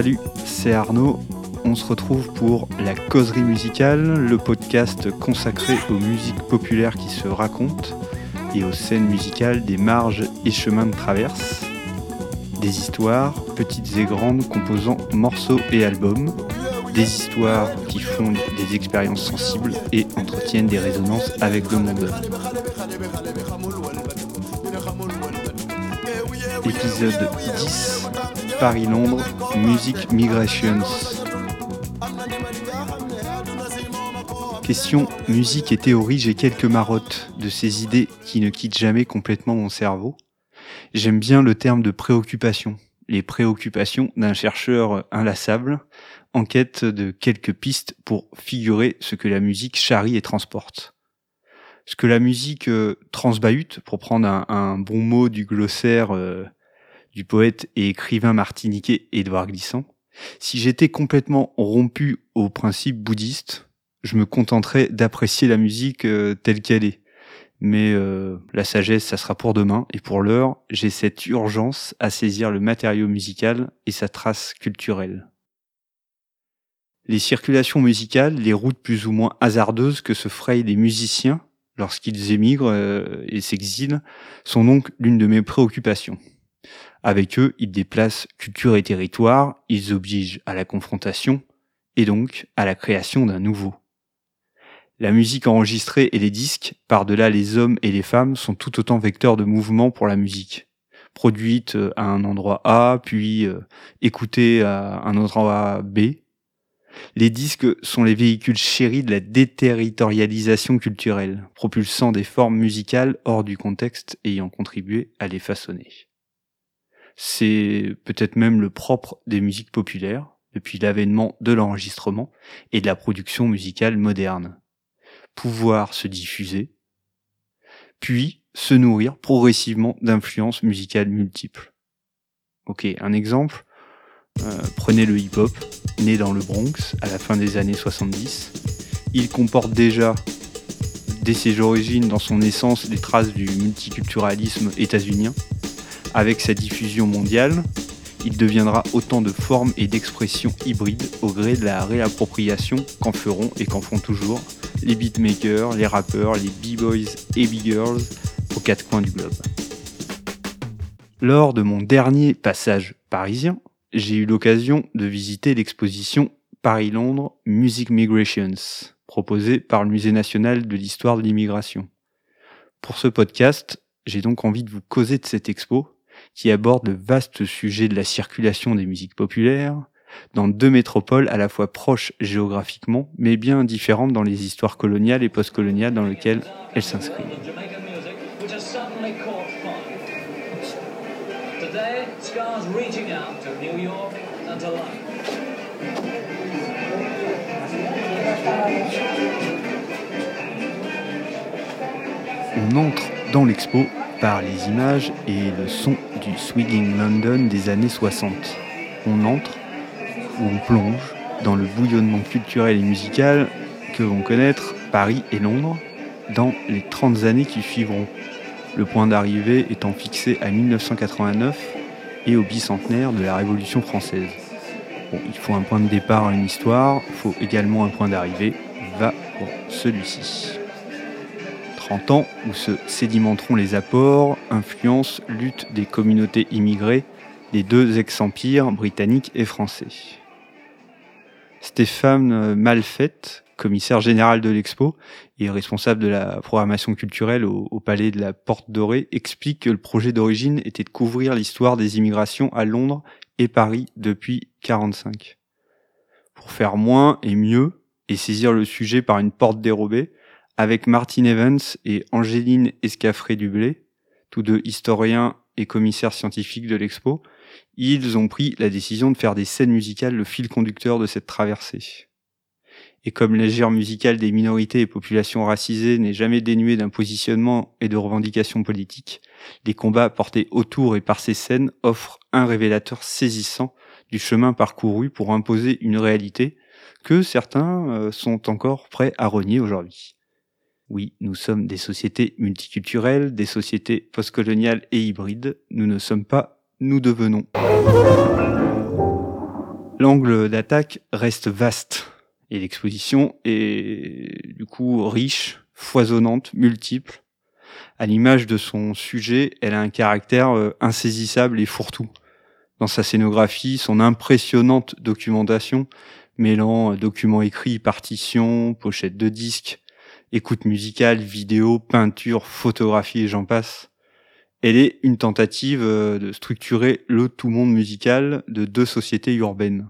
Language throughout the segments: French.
Salut, c'est Arnaud. On se retrouve pour La Causerie Musicale, le podcast consacré aux musiques populaires qui se racontent et aux scènes musicales des marges et chemins de traverse. Des histoires, petites et grandes, composant morceaux et albums. Des histoires qui fondent des expériences sensibles et entretiennent des résonances avec le monde. Épisode 10 Paris-Londres Music Migrations. Question musique et théorie, j'ai quelques marottes de ces idées qui ne quittent jamais complètement mon cerveau. J'aime bien le terme de préoccupation, les préoccupations d'un chercheur inlassable en quête de quelques pistes pour figurer ce que la musique charrie et transporte. Ce que la musique euh, transbahute, pour prendre un, bon mot du glossaire euh, du poète et écrivain martiniquais Édouard Glissant, si j'étais complètement rompu aux principes bouddhistes, je me contenterais d'apprécier la musique euh, telle qu'elle est. Mais euh, la sagesse, ça sera pour demain. Et pour l'heure, j'ai cette urgence à saisir le matériau musical et sa trace culturelle. Les circulations musicales, les routes plus ou moins hasardeuses que se frayent les musiciens lorsqu'ils émigrent euh, et s'exilent, sont donc l'une de mes préoccupations. Avec eux, ils déplacent culture et territoire, ils obligent à la confrontation et donc à la création d'un nouveau. La musique enregistrée et les disques, par-delà les hommes et les femmes, sont tout autant vecteurs de mouvement pour la musique. Produite euh, à un endroit A, puis euh, écoutée à un endroit B. Les disques sont les véhicules chéris de la déterritorialisation culturelle, propulsant des formes musicales hors du contexte ayant contribué à les façonner. C'est peut-être même le propre des musiques populaires, depuis l'avènement de l'enregistrement et de la production musicale moderne. Pouvoir se diffuser, puis se nourrir progressivement d'influences musicales multiples. Ok, un exemple. Euh, prenez le hip-hop, né dans le Bronx à la fin des années 70. Il comporte déjà, dès ses origines, dans son essence, des traces du multiculturalisme états-unien, avec sa diffusion mondiale, il deviendra autant de formes et d'expressions hybrides au gré de la réappropriation qu'en feront et qu'en font toujours les beatmakers, les rappeurs, les b-boys et b-girls aux quatre coins du globe. Lors de mon dernier passage parisien, j'ai eu l'occasion de visiter l'exposition Paris-Londres Music Migrations, proposée par le Musée national de l'histoire de l'immigration. Pour ce podcast, j'ai donc envie de vous causer de cette expo qui aborde le vaste sujet de la circulation des musiques populaires dans deux métropoles à la fois proches géographiquement, mais bien différentes dans les histoires coloniales et postcoloniales dans lesquelles elles s'inscrivent. On entre dans l'expo par les images et le son du Swinging London des années 60. On entre ou on plonge dans le bouillonnement culturel et musical que vont connaître Paris et Londres dans les 30 années qui suivront, le point d'arrivée étant fixé à 1989 et au bicentenaire de la Révolution française. il faut un point de départ à une histoire, il faut également un point d'arrivée, va pour celui-ci. 30 ans où se sédimenteront les apports, influences, lutte des communautés immigrées des deux ex-empires britanniques et français. Stéphane Malfette, commissaire général de l'Expo et responsable de la programmation culturelle au, au, Palais de la Porte Dorée, explique que le projet d'origine était de couvrir l'histoire des immigrations à Londres et Paris depuis 45. Pour faire moins et mieux et saisir le sujet par une porte dérobée, avec Martin Evans et Angéline Escafré-Dublé, tous deux historiens et commissaires scientifiques de l'expo, ils ont pris la décision de faire des scènes musicales le fil conducteur de cette traversée. Et comme l'agir musical des minorités et populations racisées n'est jamais dénué d'un positionnement et de revendications politiques, les combats portés autour et par ces scènes offrent un révélateur saisissant du chemin parcouru pour imposer une réalité que certains euh, sont encore prêts à renier aujourd'hui. Oui, nous sommes des sociétés multiculturelles, des sociétés postcoloniales et hybrides. Nous ne sommes pas, nous devenons. L'angle d'attaque reste vaste et l'exposition est du coup riche, foisonnante, multiple. À l'image de son sujet, elle a un caractère euh, insaisissable et fourre-tout. Dans sa scénographie, son impressionnante documentation, mêlant documents écrits, partitions, pochettes de disques, écoute musicale, vidéo, peinture, photographie et j'en passe. Elle est une tentative euh, de structurer le tout monde musical de deux sociétés urbaines.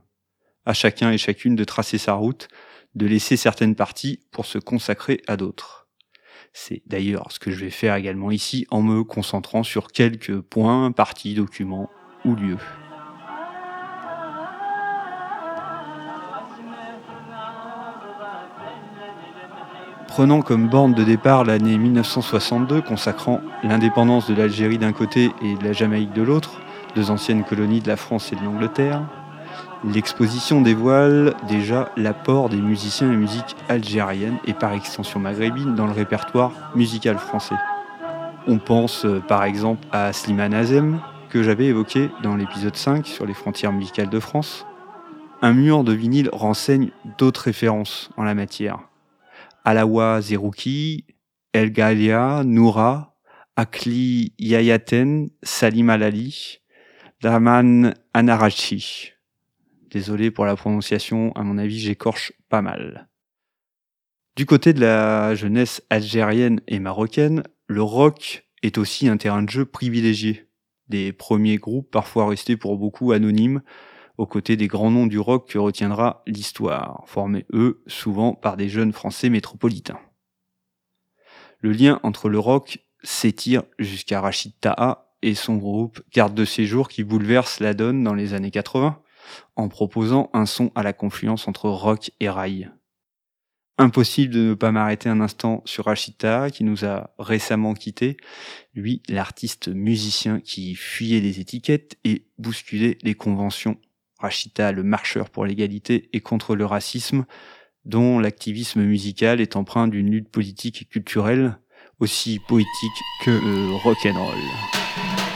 À chacun et chacune de tracer sa route, de laisser certaines parties pour se consacrer à d'autres. C'est d'ailleurs ce que je vais faire également ici en me concentrant sur quelques points, parties, documents ou lieux. Prenant comme borne de départ l'année 1962, consacrant l'indépendance de l'Algérie d'un côté et de la Jamaïque de l'autre, deux anciennes colonies de la France et de l'Angleterre, l'exposition dévoile déjà l'apport des musiciens et musiques algériennes et par extension maghrébine dans le répertoire musical français. On pense euh, par exemple à Slimane Azem, que j'avais évoqué dans l'épisode 5 sur les frontières musicales de France. Un mur de vinyle renseigne d'autres références en la matière Alawa Zerouki, El Galia, Noura, Akli Yayaten, Salim Alali, Daman Anarachi. Désolé pour la prononciation, à mon avis j'écorche pas mal. Du côté de la jeunesse algérienne et marocaine, le rock est aussi un terrain de jeu privilégié. Des premiers groupes parfois restés pour beaucoup anonymes, aux côtés des grands noms du rock que retiendra l'histoire, formés eux souvent par des jeunes Français métropolitains. Le lien entre le rock s'étire jusqu'à Rachid et son groupe Garde de séjour qui bouleverse la donne dans les années 80 en proposant un son à la confluence entre rock et rail. Impossible de ne pas m'arrêter un instant sur Rachid Taha qui nous a récemment quittés, lui l'artiste musicien qui fuyait les étiquettes et bousculait les conventions Rachita, le marcheur pour l'égalité et contre le racisme, dont l'activisme musical est empreint d'une lutte politique et culturelle aussi poétique que rock'n'roll.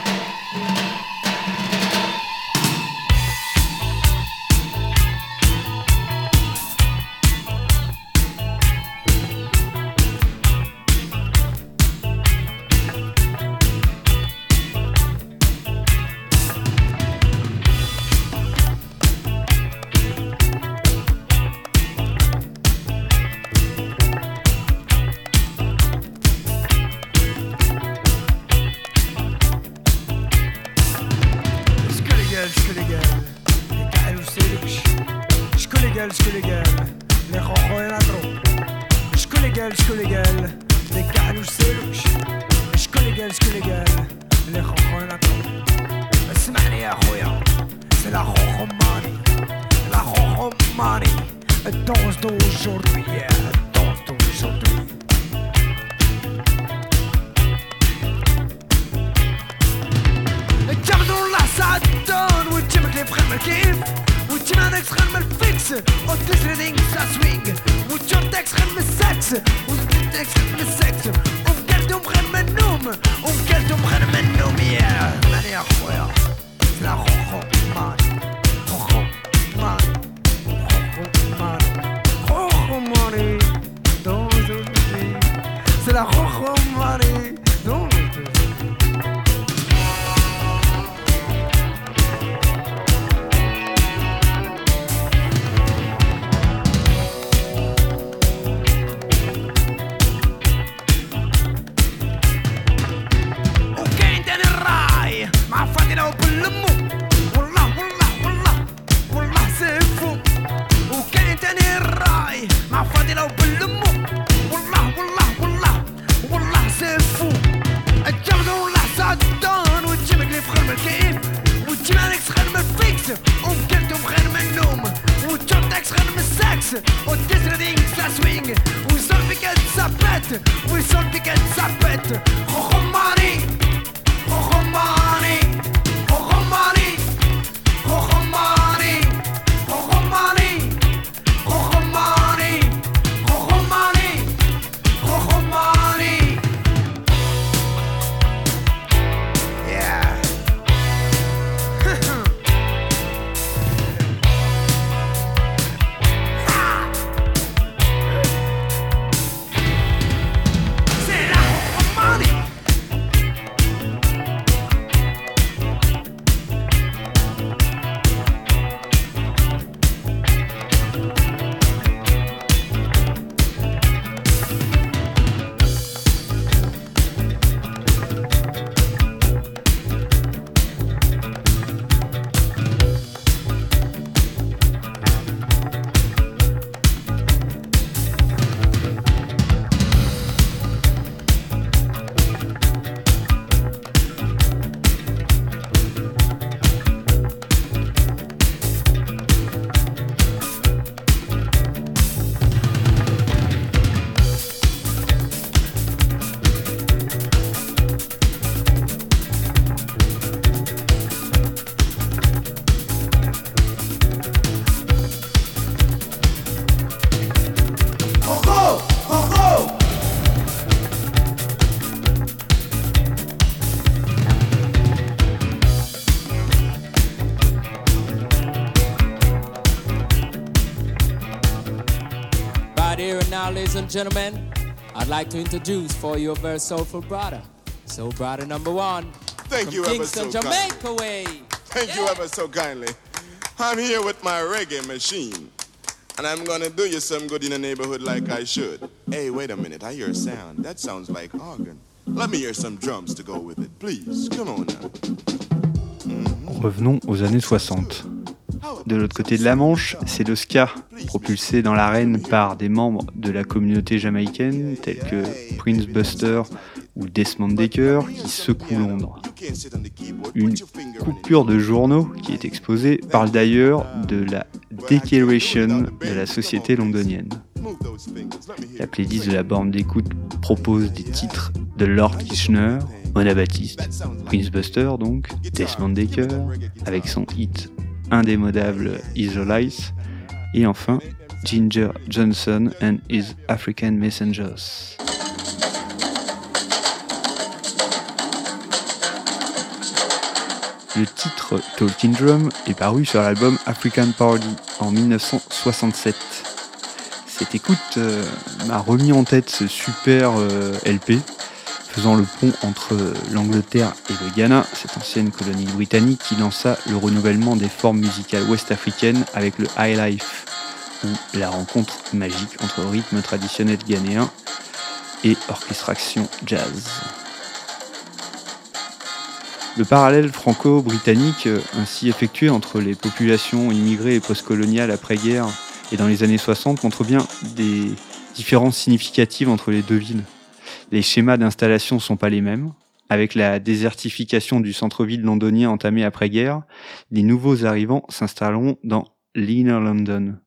c'est la romanie, la romanie, danse d'aujourd'hui, danse d'aujourd'hui. La ça où tu les frères me kiffent, où tu m'as extrême me fixe, me sexe, où où tu as me sexe, où tu as me sexe, où tu as me sexe, où me où sexe, me sexe, me sexe, c'est la gentlemen, I'd like to introduce for you a very soulful brother. Soul brother number one. Thank from you Kingston, ever so Jamaica kindly. way. Thank you ever so kindly. I'm here with my reggae machine. And I'm gonna do you some good in the neighborhood like I should. Hey, wait a minute, I hear a sound. That sounds like organ. Let me hear some drums to go with it, please. Come on now. Revenons aux années 60. De l'autre côté de la Manche, c'est le ska, propulsé dans l'arène par des membres de la communauté jamaïcaine tels que Prince Buster ou Desmond Decker qui secouent Londres. Une coupure de journaux qui est exposée parle d'ailleurs de la declaration de la société londonienne. La playlist de la borne d'écoute propose des titres de Lord Kitchener, Mona Baptiste, Prince Buster donc, Desmond Decker, avec son hit indémodable Israelites, et enfin Ginger Johnson and his African Messengers. Le titre Talking Drum est paru sur l'album African Party en 1967. Cette écoute euh, m'a remis en tête ce super euh, LP, faisant le pont entre l'Angleterre et le Ghana, cette ancienne colonie britannique qui lança le renouvellement des formes musicales ouest-africaines avec le High Life, ou la rencontre magique entre rythme traditionnel ghanéen et orchestration jazz. Le parallèle franco-britannique euh, ainsi effectué entre les populations immigrées et postcoloniales après-guerre et dans les années 60 montre bien des différences significatives entre les deux villes. Les schémas d'installation sont pas les mêmes. Avec la désertification du centre-ville londonien entamé après-guerre, les nouveaux arrivants s'installeront dans l'Inner London.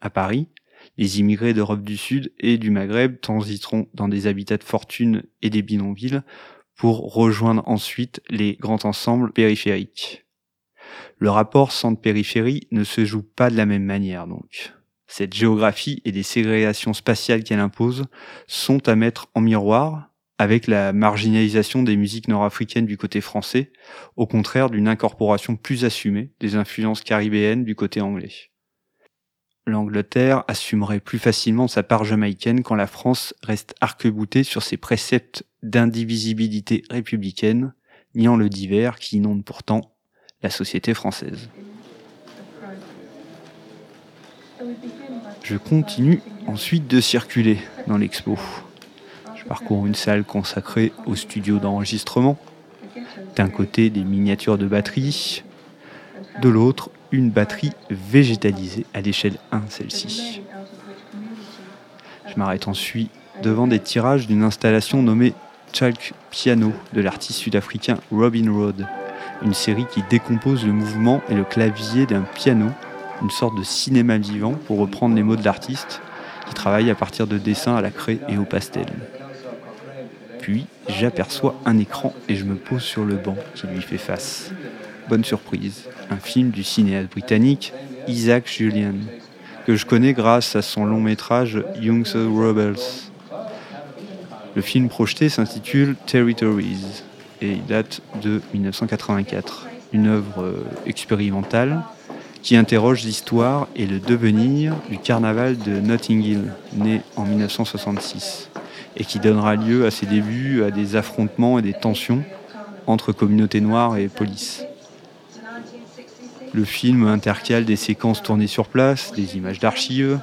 À Paris, les immigrés d'Europe du Sud et du Maghreb transiteront dans des habitats de fortune et des bidonvilles pour rejoindre ensuite les grands ensembles périphériques. Le rapport centre-périphérie ne se joue pas de la même manière donc. Cette géographie et les ségrégations spatiales qu'elle impose sont à mettre en miroir avec la marginalisation des musiques nord-africaines du côté français, au contraire d'une incorporation plus assumée des influences caribéennes du côté anglais. L'Angleterre assumerait plus facilement sa part jamaïcaine quand la France reste arc-boutée sur ses préceptes d'indivisibilité républicaine, niant le divers qui inonde pourtant la société française. Je continue ensuite de circuler dans l'expo. Je parcours une salle consacrée au studio d'enregistrement. D'un côté des miniatures de batterie, de l'autre une batterie végétalisée à l'échelle 1 celle-ci. Je m'arrête ensuite devant des tirages d'une installation nommée Chalk Piano de l'artiste sud-africain Robin Road, une série qui décompose le mouvement et le clavier d'un piano, une sorte de cinéma vivant pour reprendre les mots de l'artiste, qui travaille à partir de dessins à la craie et au pastel. Puis j'aperçois un écran et je me pose sur le banc qui lui fait face. Bonne surprise, un film du cinéaste britannique Isaac Julian, que je connais grâce à son long métrage Young's Rebels. Le film projeté s'intitule Territories et il date de 1984, une œuvre euh, expérimentale qui interroge l'histoire et le devenir du carnaval de Notting Hill, né en 1966, et qui donnera lieu à ses débuts à des affrontements et des tensions entre communautés noires et police. Le film intercale des séquences tournées sur place, des images d'archives.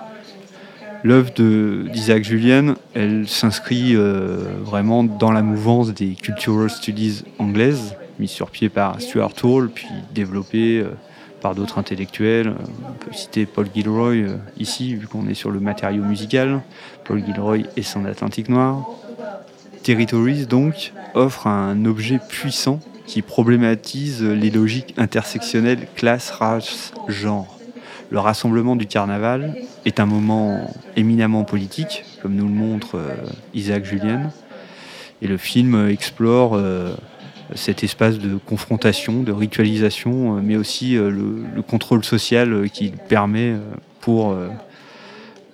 L'œuvre d'Isaac Julien, elle s'inscrit euh, vraiment dans la mouvance des cultural studies anglaises, mise sur pied par Stuart Hall, puis développée euh, par d'autres intellectuels. On peut citer Paul Gilroy euh, ici, vu qu'on est sur le matériau musical. Paul Gilroy et son Atlantique Noir. Territories, donc, offre un objet puissant qui problématise les logiques intersectionnelles classe, race, genre. Le rassemblement du carnaval est un moment éminemment politique, comme nous le montre euh, Isaac Julien, et le film explore euh, cet espace de confrontation, de ritualisation, euh, mais aussi euh, le, le contrôle social euh, qu'il permet pour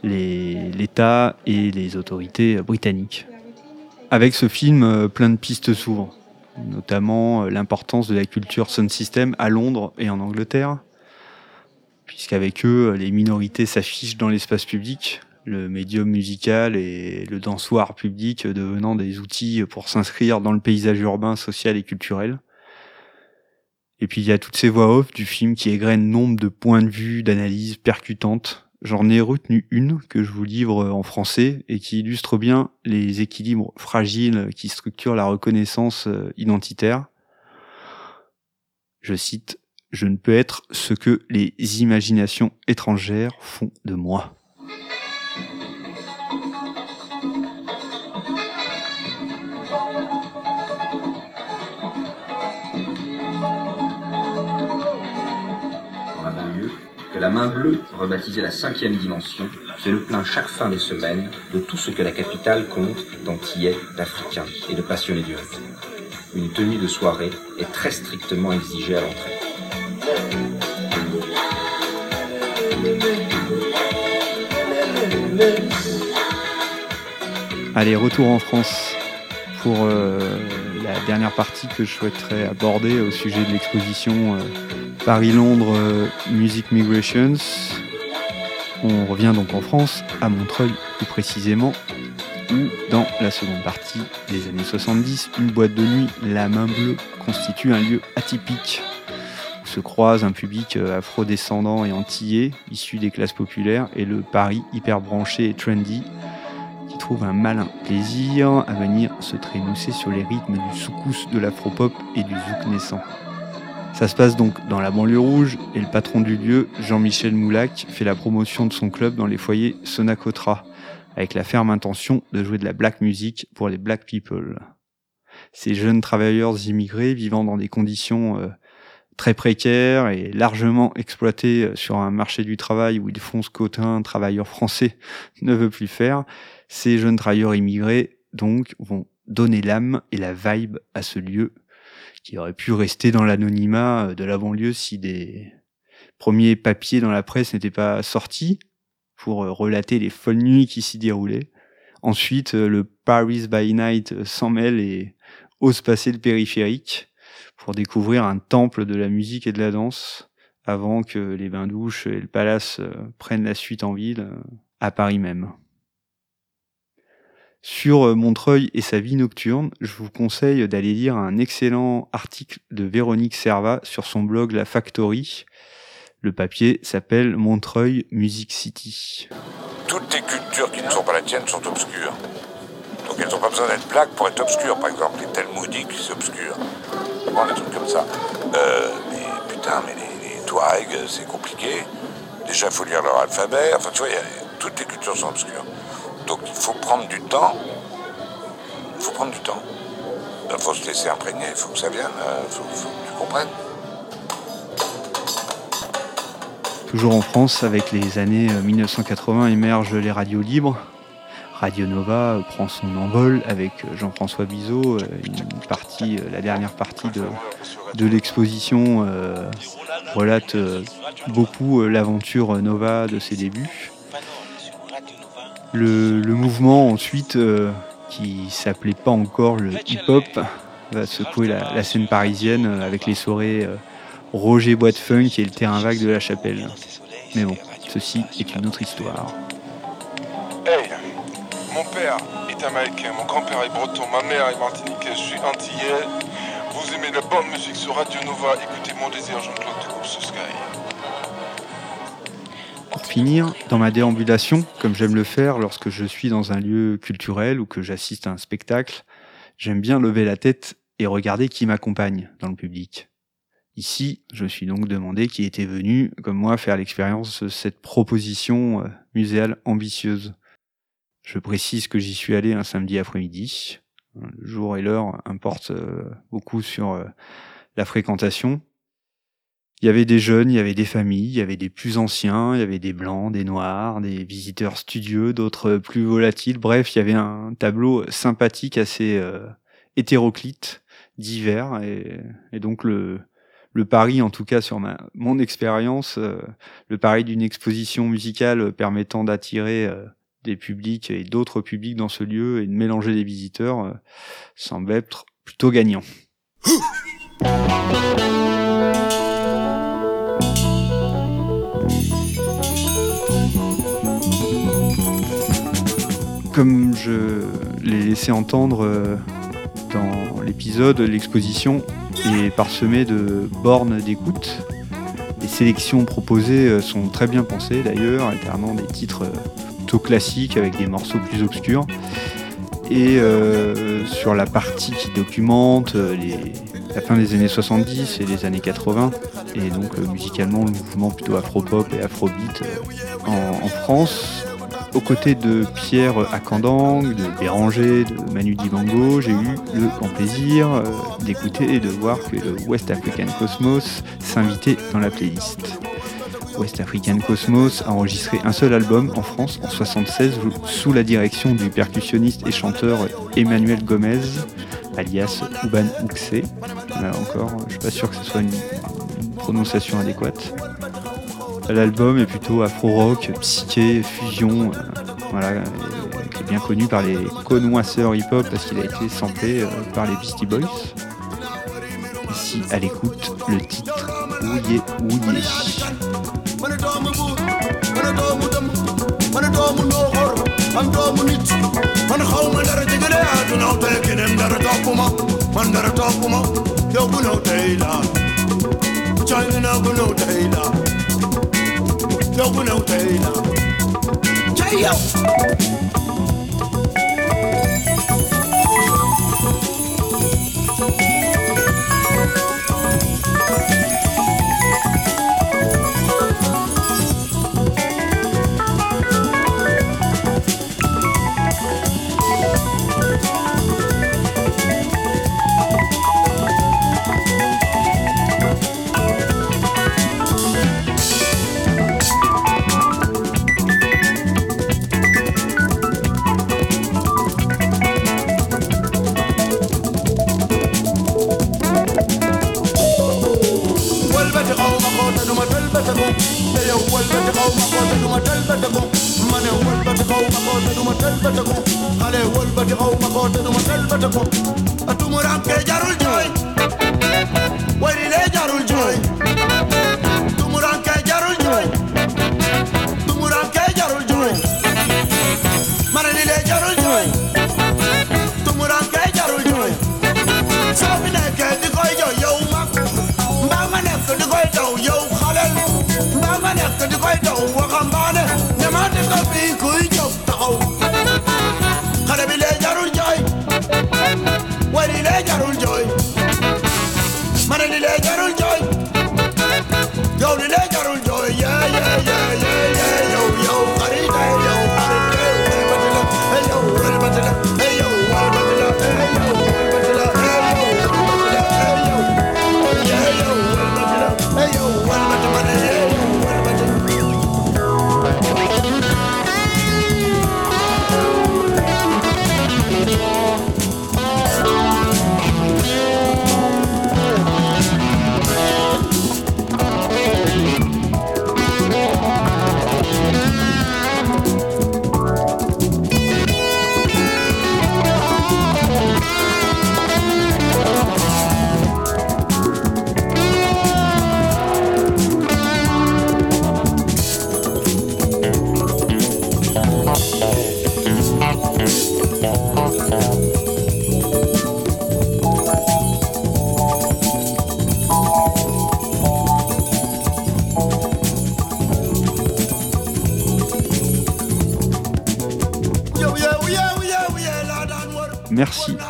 l'État et les autorités britanniques. Avec ce film, plein de pistes s'ouvrent, notamment l'importance de la culture sound system à Londres et en Angleterre, puisqu'avec eux, les minorités s'affichent dans l'espace public, le médium musical et le dansoir public devenant des outils pour s'inscrire dans le paysage urbain, social et culturel. Et puis il y a toutes ces voix off du film qui égrènent nombre de points de vue, d'analyses percutantes. J'en ai retenu une que je vous livre en français et qui illustre bien les équilibres fragiles qui structurent la reconnaissance euh, identitaire. Je cite, Je ne peux être ce que les imaginations étrangères font de moi. La main bleue, rebaptisée la cinquième dimension, c'est le plein chaque fin de semaine de tout ce que la capitale compte d'antillais, d'africains et de passionnés du rythme. Une tenue de soirée est très strictement exigée à l'entrée. Allez, retour en France pour euh, la dernière partie que je souhaiterais aborder au sujet de l'exposition euh, Paris-Londres euh, Music Migrations. On revient donc en France, à Montreuil plus précisément, où dans la seconde partie des années 70, une boîte de nuit, la main bleue, constitue un lieu atypique où se croisent un public euh, afro-descendant et antillais, issu des classes populaires, et le Paris hyper branché et trendy, trouve un malin plaisir à venir se trémousser sur les rythmes du soukous de l'afro-pop et du zouk naissant. Ça se passe donc dans la banlieue rouge et le patron du lieu, Jean-Michel Moulac, fait la promotion de son club dans les foyers Sonacotra, avec la ferme intention de jouer de la black music pour les black people. Ces jeunes travailleurs immigrés vivant dans des conditions euh, très précaires et largement exploités euh, sur un marché du travail où ils font ce qu'aucun travailleur français ne veut plus faire, ces jeunes travailleurs immigrés donc vont donner l'âme et la vibe à ce lieu qui aurait pu rester dans l'anonymat euh, de la banlieue si des premiers papiers dans la presse n'étaient pas sortis pour euh, relater les folles nuits qui s'y déroulaient. Ensuite, le Paris by Night s'en mêle et ose passer le périphérique pour découvrir un temple de la musique et de la danse avant que les bains-douches et le palace prennent la suite en ville, à Paris même. Sur euh, Montreuil et sa vie nocturne, je vous conseille d'aller lire un excellent article de Véronique Serva sur son blog La Factory. Le papier s'appelle Montreuil Music City. Toutes les cultures qui ne sont pas la tienne sont obscures. Donc elles n'ont pas besoin d'être plaques pour être obscures. Par exemple, les Talmudiques, c'est obscur. Bon, des trucs comme ça. Euh, mais putain, mais les, les c'est compliqué. Déjà, il faut lire leur alphabet. Enfin, tu vois, toutes les cultures sont obscures. Donc il faut prendre du temps. Il faut prendre du temps. Il faut se laisser imprégner, il faut que ça vienne, il euh, faut, que tu comprennes. Toujours en France, avec les années 1980, euh, émergent les radios libres. Radio Nova euh, prend son envol avec Jean-François Bizot, une partie, la dernière partie de, de l'exposition relate beaucoup l'aventure Nova de ses débuts. Le, mouvement ensuite, euh, qui s'appelait pas encore le hip-hop, va secouer la, scène parisienne euh, avec les soirées euh, Roger Boîte Funk et le terrain vague de la chapelle. Mais bon, ceci est une autre histoire. Mon père est américain, mon grand-père est breton, ma mère est martiniquaise, je suis antillais. Vous aimez la bonne musique sur Radio Nova, écoutez mon désir Jean-Claude Sky. Pour finir, dans ma déambulation, comme j'aime le faire lorsque je suis dans un lieu culturel ou que j'assiste à un spectacle, j'aime bien lever la tête et regarder qui m'accompagne dans le public. Ici, je suis donc demandé qui était venu, comme moi, faire l'expérience de cette proposition euh, muséale ambitieuse. Je précise que j'y suis allé un samedi après-midi. Le jour et l'heure importent euh, beaucoup sur euh, la fréquentation, il y avait des jeunes, il y avait des familles, il y avait des plus anciens, il y avait des blancs, des noirs, des visiteurs studieux, d'autres plus volatiles. Bref, il y avait un tableau sympathique, assez euh, hétéroclite, divers, et, donc le, pari, en tout cas sur mon expérience, le pari d'une exposition musicale permettant d'attirer des publics et d'autres publics dans ce lieu et de mélanger les visiteurs semble être plutôt gagnant. comme je l'ai laissé entendre euh, dans l'épisode, l'exposition est parsemée de bornes d'écoute. Les sélections proposées euh, sont très bien pensées d'ailleurs, alternant des titres euh, plutôt classiques avec des morceaux plus obscurs. Et euh, sur la partie qui documente euh, la fin des années 70 et les années 80, et donc euh, musicalement le mouvement plutôt afro-pop et afrobeat en, en France, aux côtés de Pierre Akandang, de Béranger, de Manu Dibango, j'ai eu le grand plaisir d'écouter et de voir que le West African Cosmos s'invitait dans la playlist. West African Cosmos a enregistré un seul album en France en 76 sous la direction du percussionniste et chanteur Emmanuel Gomez, alias Uban Uxe. Là encore, je suis pas sûr que ce soit une, prononciation adéquate. L'album est plutôt afro-rock, psyché, fusion, euh, voilà, euh, qui est bien connu par les connoisseurs hip-hop parce qu'il a été samplé euh, par les Beastie Boys. Ici, à l'écoute, le titre Ouye Ouye. santomu nit man xawma dara ci gëne du naw tey keneen dara toppuma man dara toppuma yow bu naw tey laa cay na bu naw tey laa yow bu naw tey laa cay yow le dieron joy. Yo le dieron joy, yeah, yeah, yeah, yeah, yeah, yo, yo.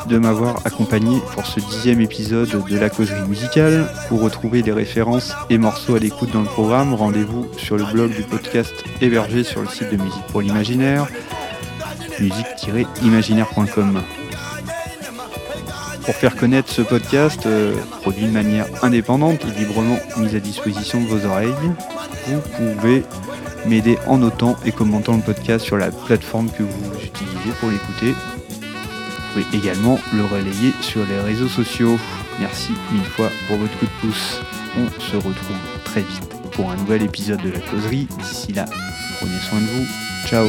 De m'avoir accompagné pour ce dixième épisode de la causerie musicale. Pour retrouver des références et morceaux à l'écoute dans le programme, rendez-vous sur le blog du podcast hébergé sur le site de Musique pour l'Imaginaire, musique-imaginaire.com. Pour faire connaître ce podcast, euh, produit de manière indépendante et librement mis à disposition de vos oreilles, vous pouvez m'aider en notant et commentant le podcast sur la plateforme que vous utilisez pour l'écouter. Pouvez également le relayer sur les réseaux sociaux. Merci mille fois pour votre coup de pouce. On se retrouve très vite pour un nouvel épisode de la causerie. D'ici là, prenez soin de vous. Ciao